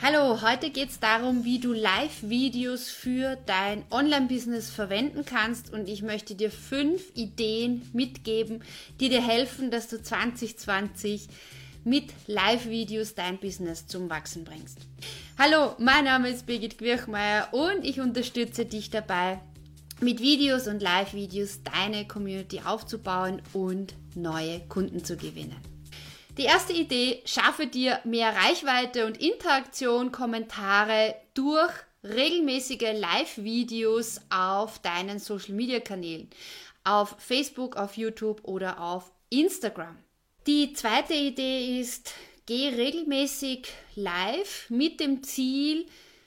Hallo, heute geht es darum, wie du Live-Videos für dein Online-Business verwenden kannst und ich möchte dir fünf Ideen mitgeben, die dir helfen, dass du 2020 mit Live-Videos dein Business zum Wachsen bringst. Hallo, mein Name ist Birgit Quirchmeier und ich unterstütze dich dabei, mit Videos und Live-Videos deine Community aufzubauen und neue Kunden zu gewinnen. Die erste Idee, schaffe dir mehr Reichweite und Interaktion, Kommentare durch regelmäßige Live-Videos auf deinen Social-Media-Kanälen, auf Facebook, auf YouTube oder auf Instagram. Die zweite Idee ist, geh regelmäßig live mit dem Ziel,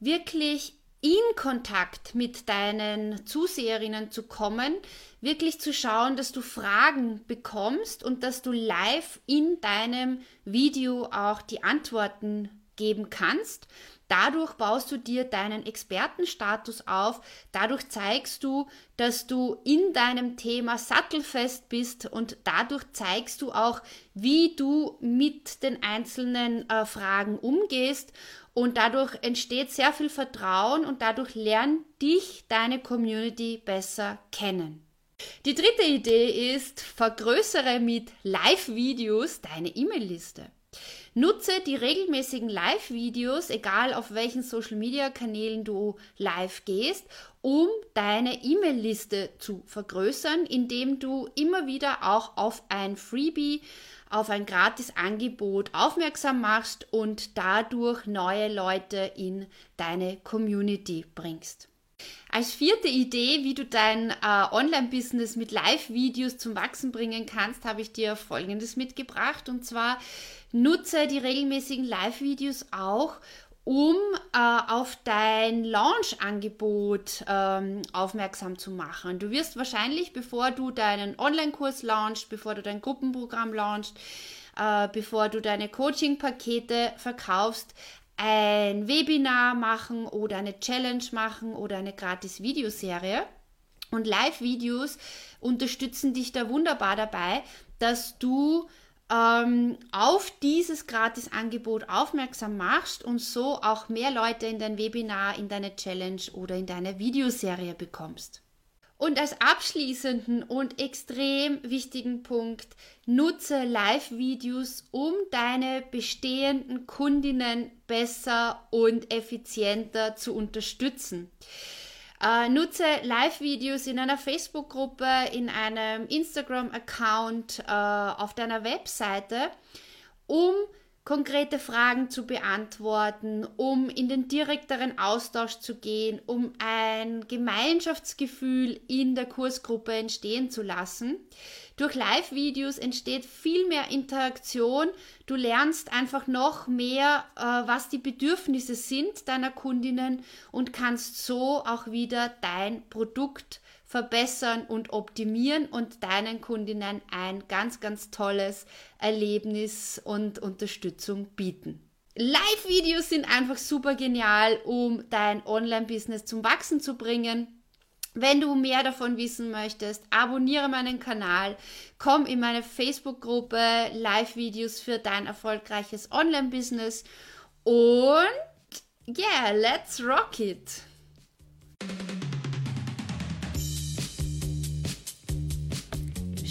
wirklich in Kontakt mit deinen Zuseherinnen zu kommen, wirklich zu schauen, dass du Fragen bekommst und dass du live in deinem Video auch die Antworten geben kannst. Dadurch baust du dir deinen Expertenstatus auf. Dadurch zeigst du, dass du in deinem Thema sattelfest bist und dadurch zeigst du auch, wie du mit den einzelnen äh, Fragen umgehst und dadurch entsteht sehr viel Vertrauen und dadurch lernt dich deine Community besser kennen. Die dritte Idee ist, vergrößere mit Live-Videos deine E-Mail-Liste. Nutze die regelmäßigen Live-Videos, egal auf welchen Social-Media-Kanälen du live gehst, um deine E-Mail-Liste zu vergrößern, indem du immer wieder auch auf ein Freebie auf ein Gratis-Angebot aufmerksam machst und dadurch neue Leute in deine Community bringst. Als vierte Idee, wie du dein äh, Online-Business mit Live-Videos zum Wachsen bringen kannst, habe ich dir Folgendes mitgebracht. Und zwar nutze die regelmäßigen Live-Videos auch, um äh, auf dein Launch-Angebot ähm, aufmerksam zu machen. Du wirst wahrscheinlich, bevor du deinen Online-Kurs launchst, bevor du dein Gruppenprogramm launchst, äh, bevor du deine Coaching-Pakete verkaufst, ein Webinar machen oder eine Challenge machen oder eine gratis Videoserie. Und Live-Videos unterstützen dich da wunderbar dabei, dass du ähm, auf dieses Gratis-Angebot aufmerksam machst und so auch mehr Leute in dein Webinar, in deine Challenge oder in deine Videoserie bekommst. Und als abschließenden und extrem wichtigen Punkt, nutze Live-Videos, um deine bestehenden Kundinnen besser und effizienter zu unterstützen. Äh, nutze Live-Videos in einer Facebook-Gruppe, in einem Instagram-Account, äh, auf deiner Webseite, um konkrete Fragen zu beantworten, um in den direkteren Austausch zu gehen, um ein Gemeinschaftsgefühl in der Kursgruppe entstehen zu lassen. Durch Live-Videos entsteht viel mehr Interaktion. Du lernst einfach noch mehr, äh, was die Bedürfnisse sind deiner Kundinnen und kannst so auch wieder dein Produkt verbessern und optimieren und deinen Kundinnen ein ganz, ganz tolles Erlebnis und Unterstützung bieten. Live-Videos sind einfach super genial, um dein Online-Business zum Wachsen zu bringen. Wenn du mehr davon wissen möchtest, abonniere meinen Kanal, komm in meine Facebook-Gruppe Live-Videos für dein erfolgreiches Online-Business und yeah, let's rock it!